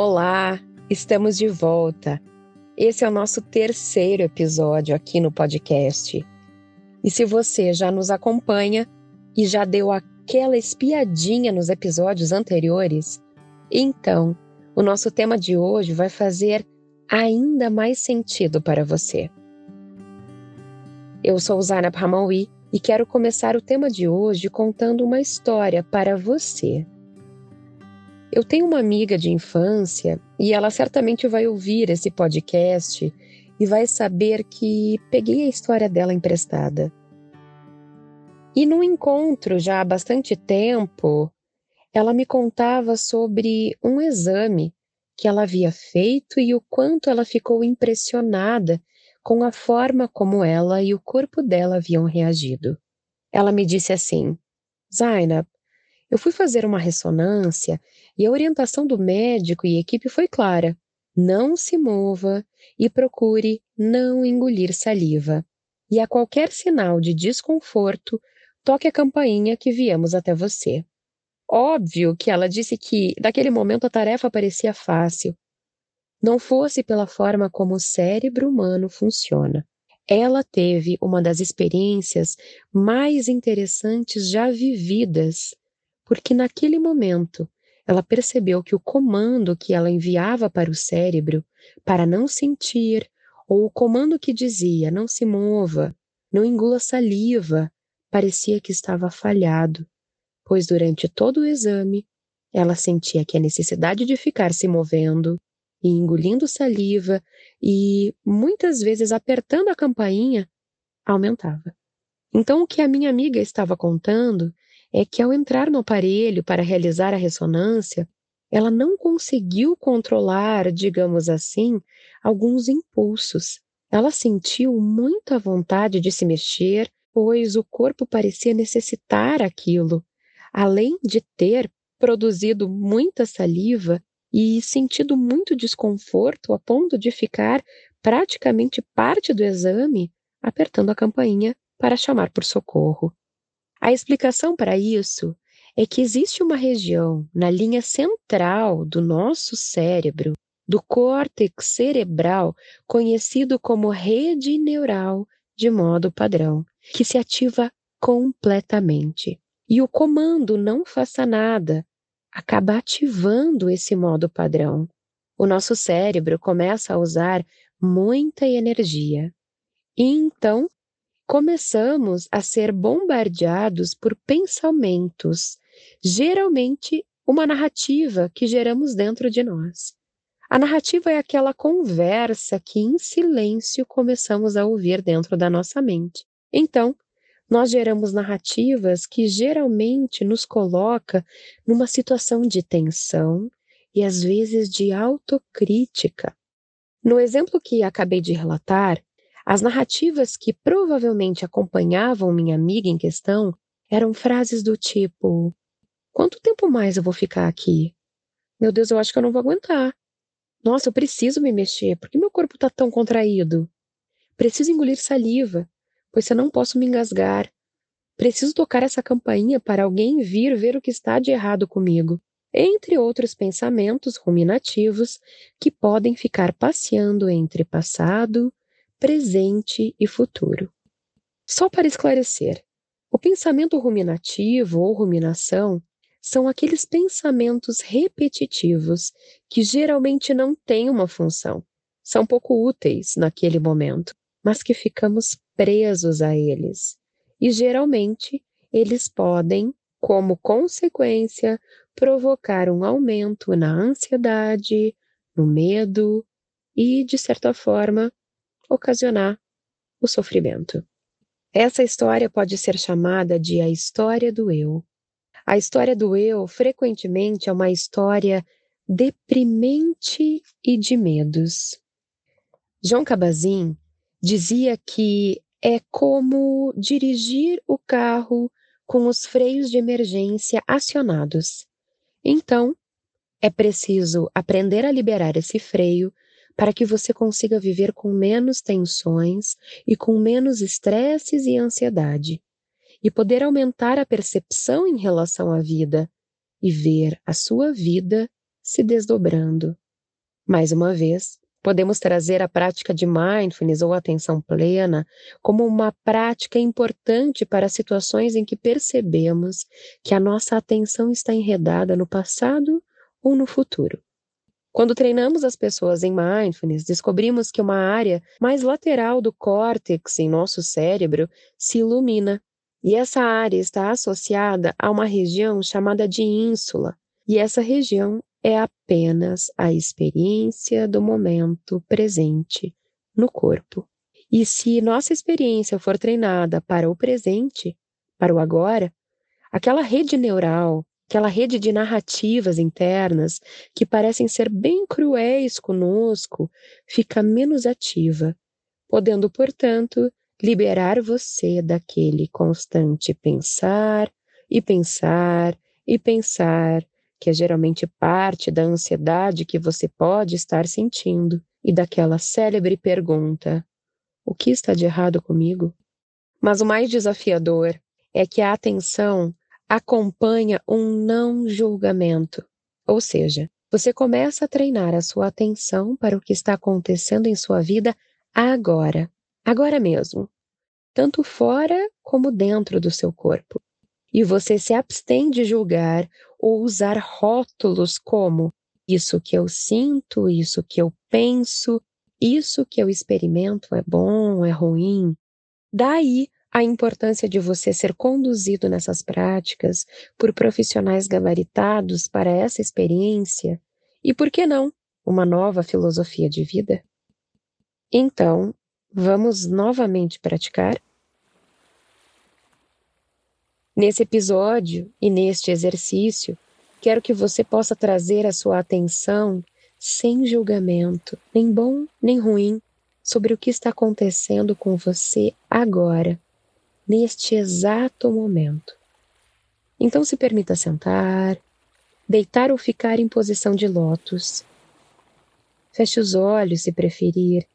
Olá, estamos de volta. Esse é o nosso terceiro episódio aqui no podcast. E se você já nos acompanha e já deu aquela espiadinha nos episódios anteriores, então o nosso tema de hoje vai fazer ainda mais sentido para você. Eu sou Zainab Hamawi e quero começar o tema de hoje contando uma história para você. Eu tenho uma amiga de infância e ela certamente vai ouvir esse podcast e vai saber que peguei a história dela emprestada. E num encontro já há bastante tempo, ela me contava sobre um exame que ela havia feito e o quanto ela ficou impressionada com a forma como ela e o corpo dela haviam reagido. Ela me disse assim: Zainab, eu fui fazer uma ressonância e a orientação do médico e equipe foi clara: não se mova e procure não engolir saliva. E a qualquer sinal de desconforto, toque a campainha que viemos até você. Óbvio que ela disse que, naquele momento, a tarefa parecia fácil. Não fosse pela forma como o cérebro humano funciona. Ela teve uma das experiências mais interessantes já vividas porque naquele momento ela percebeu que o comando que ela enviava para o cérebro para não sentir, ou o comando que dizia não se mova, não engula saliva, parecia que estava falhado, pois durante todo o exame ela sentia que a necessidade de ficar se movendo e engolindo saliva e muitas vezes apertando a campainha aumentava. Então, o que a minha amiga estava contando é que ao entrar no aparelho para realizar a ressonância, ela não conseguiu controlar, digamos assim, alguns impulsos. Ela sentiu muita vontade de se mexer, pois o corpo parecia necessitar aquilo, além de ter produzido muita saliva e sentido muito desconforto a ponto de ficar praticamente parte do exame apertando a campainha para chamar por socorro. A explicação para isso é que existe uma região na linha central do nosso cérebro, do córtex cerebral, conhecido como rede neural de modo padrão, que se ativa completamente. E o comando não faça nada acaba ativando esse modo padrão. O nosso cérebro começa a usar muita energia. E então começamos a ser bombardeados por pensamentos, geralmente uma narrativa que geramos dentro de nós. A narrativa é aquela conversa que em silêncio começamos a ouvir dentro da nossa mente. Então, nós geramos narrativas que geralmente nos coloca numa situação de tensão e às vezes de autocrítica. No exemplo que acabei de relatar, as narrativas que provavelmente acompanhavam minha amiga em questão eram frases do tipo: Quanto tempo mais eu vou ficar aqui? Meu Deus, eu acho que eu não vou aguentar. Nossa, eu preciso me mexer, por que meu corpo está tão contraído? Preciso engolir saliva, pois eu não posso me engasgar. Preciso tocar essa campainha para alguém vir ver o que está de errado comigo. Entre outros pensamentos ruminativos que podem ficar passeando entre passado, presente e futuro. Só para esclarecer, o pensamento ruminativo ou ruminação são aqueles pensamentos repetitivos que geralmente não têm uma função, são pouco úteis naquele momento, mas que ficamos presos a eles. E geralmente eles podem, como consequência, provocar um aumento na ansiedade, no medo e, de certa forma, ocasionar o sofrimento. Essa história pode ser chamada de a história do eu. A história do eu frequentemente é uma história deprimente e de medos. João Cabazin dizia que é como dirigir o carro com os freios de emergência acionados. Então, é preciso aprender a liberar esse freio para que você consiga viver com menos tensões e com menos estresses e ansiedade, e poder aumentar a percepção em relação à vida e ver a sua vida se desdobrando Mais uma vez, podemos trazer a prática de mindfulness ou atenção plena como uma prática importante para situações em que percebemos que a nossa atenção está enredada no passado ou no futuro. Quando treinamos as pessoas em mindfulness, descobrimos que uma área mais lateral do córtex em nosso cérebro se ilumina. E essa área está associada a uma região chamada de ínsula. E essa região é apenas a experiência do momento presente no corpo. E se nossa experiência for treinada para o presente, para o agora, aquela rede neural aquela rede de narrativas internas que parecem ser bem cruéis conosco, fica menos ativa, podendo, portanto, liberar você daquele constante pensar e pensar e pensar, que é geralmente parte da ansiedade que você pode estar sentindo, e daquela célebre pergunta: o que está de errado comigo? Mas o mais desafiador é que a atenção acompanha um não julgamento. Ou seja, você começa a treinar a sua atenção para o que está acontecendo em sua vida agora, agora mesmo, tanto fora como dentro do seu corpo. E você se abstém de julgar ou usar rótulos como isso que eu sinto, isso que eu penso, isso que eu experimento é bom, é ruim. Daí a importância de você ser conduzido nessas práticas por profissionais gabaritados para essa experiência e, por que não, uma nova filosofia de vida? Então, vamos novamente praticar? Nesse episódio e neste exercício, quero que você possa trazer a sua atenção sem julgamento, nem bom nem ruim, sobre o que está acontecendo com você agora neste exato momento. Então se permita sentar, deitar ou ficar em posição de lótus. Feche os olhos se preferir,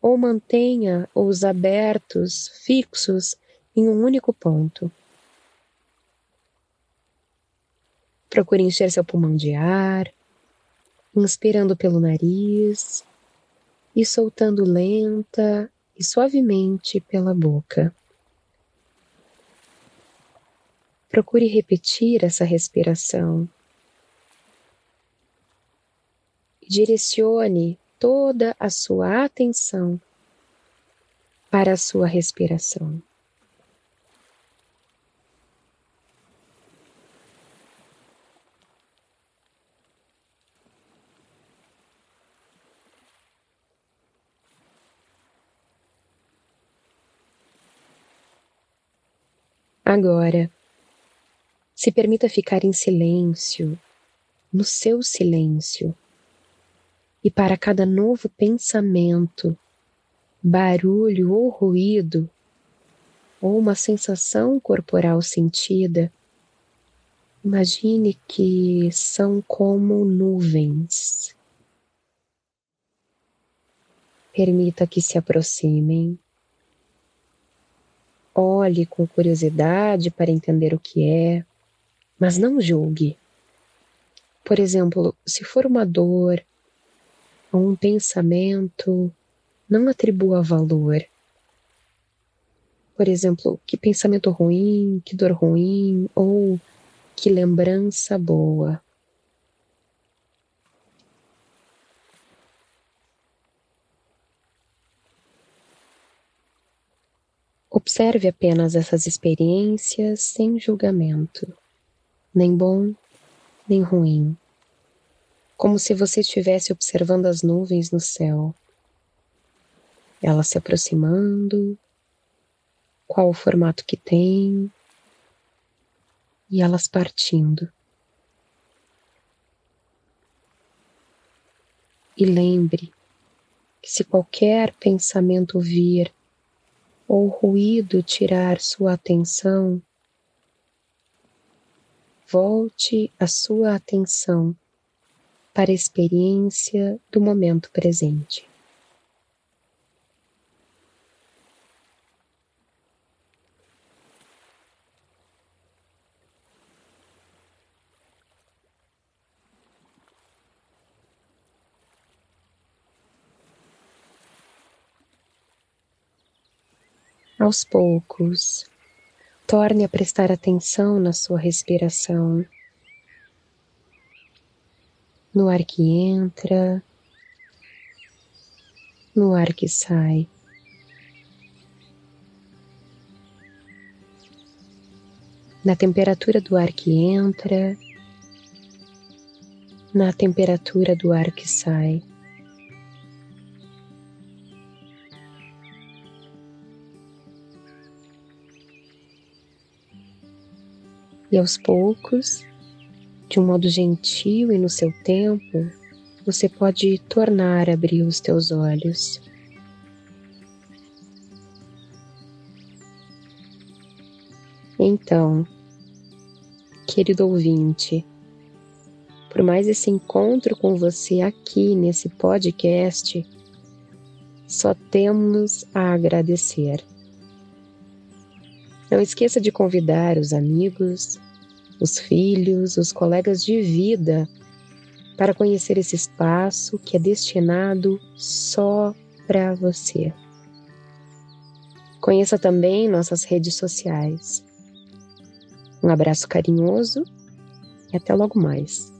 ou mantenha-os abertos, fixos em um único ponto. Procure encher seu pulmão de ar, inspirando pelo nariz e soltando lenta e suavemente pela boca. Procure repetir essa respiração. Direcione toda a sua atenção para a sua respiração. Agora, se permita ficar em silêncio, no seu silêncio. E para cada novo pensamento, barulho ou ruído, ou uma sensação corporal sentida, imagine que são como nuvens. Permita que se aproximem. Olhe com curiosidade para entender o que é mas não julgue. Por exemplo, se for uma dor ou um pensamento, não atribua valor. Por exemplo, que pensamento ruim, que dor ruim ou que lembrança boa. Observe apenas essas experiências sem julgamento nem bom, nem ruim, como se você estivesse observando as nuvens no céu, elas se aproximando, qual o formato que tem, e elas partindo. E lembre que se qualquer pensamento vir ou ruído tirar sua atenção, volte a sua atenção para a experiência do momento presente. Aos poucos, torne a prestar atenção na sua respiração, no ar que entra, no ar que sai. Na temperatura do ar que entra, na temperatura do ar que sai. E aos poucos, de um modo gentil e no seu tempo, você pode tornar a abrir os teus olhos. Então, querido ouvinte, por mais esse encontro com você aqui nesse podcast, só temos a agradecer. Não esqueça de convidar os amigos, os filhos, os colegas de vida para conhecer esse espaço que é destinado só para você. Conheça também nossas redes sociais. Um abraço carinhoso e até logo mais.